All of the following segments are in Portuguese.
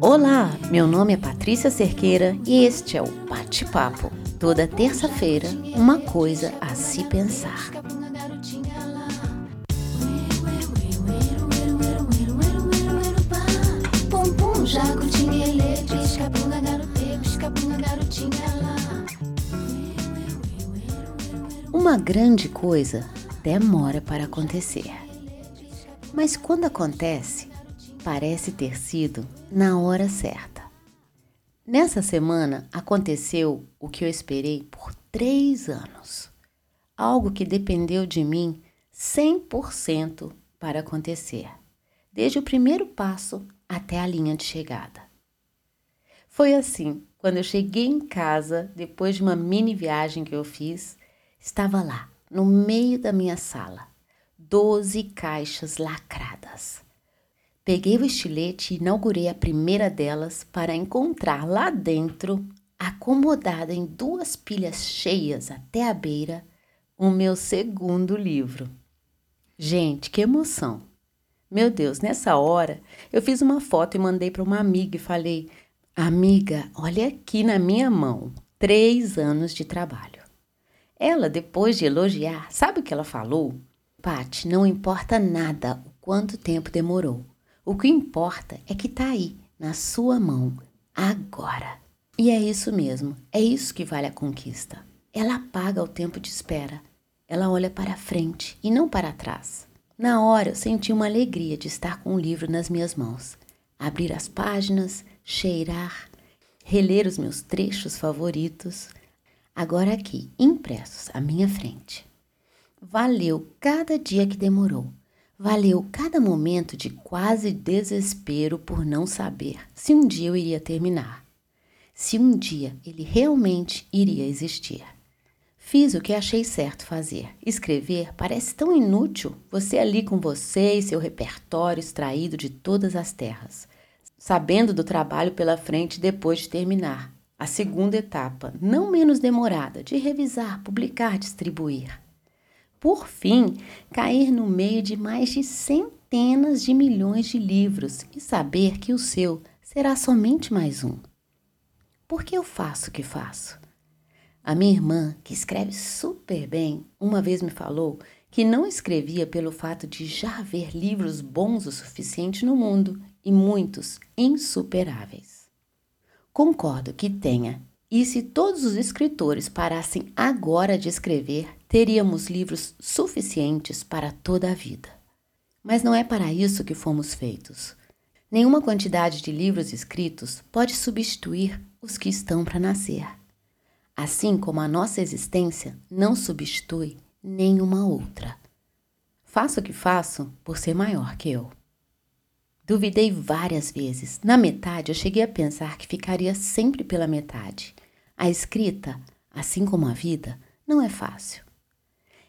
Olá, meu nome é Patrícia Cerqueira e este é o Bate-Papo. Toda terça-feira, uma coisa a se pensar. Uma grande coisa demora para acontecer. Mas quando acontece, parece ter sido na hora certa. Nessa semana aconteceu o que eu esperei por três anos. Algo que dependeu de mim 100% para acontecer, desde o primeiro passo até a linha de chegada. Foi assim, quando eu cheguei em casa, depois de uma mini viagem que eu fiz, estava lá, no meio da minha sala, doze caixas lacradas. Peguei o estilete e inaugurei a primeira delas para encontrar lá dentro, acomodada em duas pilhas cheias até a beira, o meu segundo livro. Gente, que emoção! Meu Deus, nessa hora eu fiz uma foto e mandei para uma amiga e falei: Amiga, olha aqui na minha mão, três anos de trabalho. Ela, depois de elogiar, sabe o que ela falou? Pati, não importa nada o quanto tempo demorou. O que importa é que está aí, na sua mão, agora. E é isso mesmo, é isso que vale a conquista. Ela apaga o tempo de espera. Ela olha para frente e não para trás. Na hora eu senti uma alegria de estar com o livro nas minhas mãos. Abrir as páginas, cheirar, reler os meus trechos favoritos, agora aqui, impressos à minha frente. Valeu cada dia que demorou. Valeu cada momento de quase desespero por não saber se um dia eu iria terminar, se um dia ele realmente iria existir. Fiz o que achei certo fazer. Escrever parece tão inútil, você ali com você e seu repertório extraído de todas as terras, sabendo do trabalho pela frente depois de terminar. A segunda etapa, não menos demorada, de revisar, publicar, distribuir por fim, cair no meio de mais de centenas de milhões de livros e saber que o seu será somente mais um. Por que eu faço o que faço? A minha irmã, que escreve super bem, uma vez me falou que não escrevia pelo fato de já haver livros bons o suficiente no mundo e muitos insuperáveis. Concordo que tenha e se todos os escritores parassem agora de escrever, teríamos livros suficientes para toda a vida. Mas não é para isso que fomos feitos. Nenhuma quantidade de livros escritos pode substituir os que estão para nascer. Assim como a nossa existência não substitui nenhuma outra. Faço o que faço por ser maior que eu. Duvidei várias vezes. Na metade, eu cheguei a pensar que ficaria sempre pela metade. A escrita, assim como a vida, não é fácil.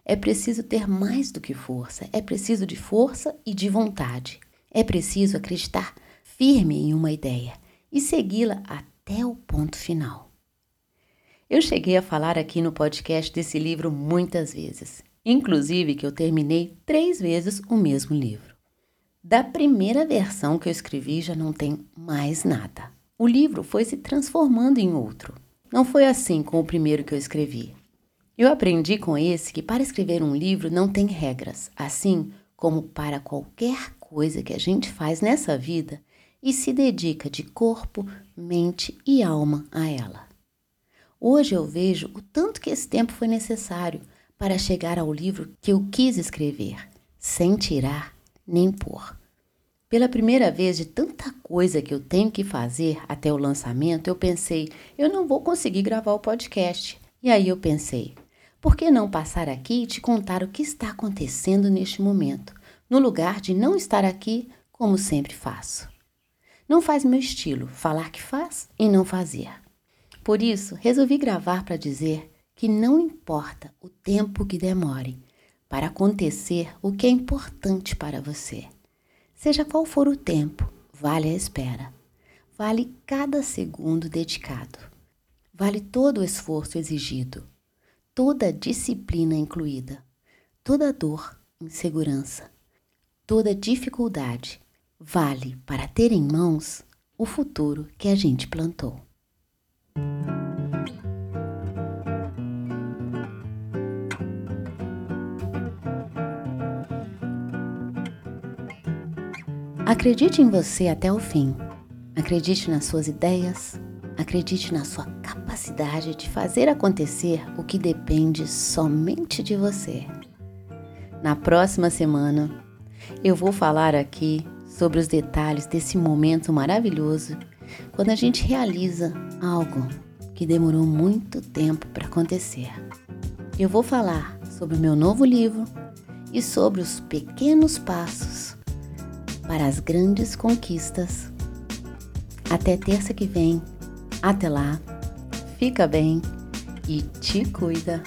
É preciso ter mais do que força, é preciso de força e de vontade. É preciso acreditar firme em uma ideia e segui-la até o ponto final. Eu cheguei a falar aqui no podcast desse livro muitas vezes, inclusive que eu terminei três vezes o mesmo livro. Da primeira versão que eu escrevi já não tem mais nada. O livro foi se transformando em outro. Não foi assim com o primeiro que eu escrevi. Eu aprendi com esse que para escrever um livro não tem regras, assim como para qualquer coisa que a gente faz nessa vida e se dedica de corpo, mente e alma a ela. Hoje eu vejo o tanto que esse tempo foi necessário para chegar ao livro que eu quis escrever, sem tirar nem pôr. Pela primeira vez de tanta coisa que eu tenho que fazer até o lançamento, eu pensei, eu não vou conseguir gravar o podcast. E aí eu pensei, por que não passar aqui e te contar o que está acontecendo neste momento, no lugar de não estar aqui como sempre faço? Não faz meu estilo falar que faz e não fazer. Por isso, resolvi gravar para dizer que não importa o tempo que demore para acontecer o que é importante para você. Seja qual for o tempo, vale a espera. Vale cada segundo dedicado. vale todo o esforço exigido, toda a disciplina incluída, toda dor, insegurança, toda dificuldade vale para ter em mãos o futuro que a gente plantou. Acredite em você até o fim. Acredite nas suas ideias. Acredite na sua capacidade de fazer acontecer o que depende somente de você. Na próxima semana, eu vou falar aqui sobre os detalhes desse momento maravilhoso quando a gente realiza algo que demorou muito tempo para acontecer. Eu vou falar sobre o meu novo livro e sobre os pequenos passos para as grandes conquistas. Até terça que vem. Até lá. Fica bem e te cuida.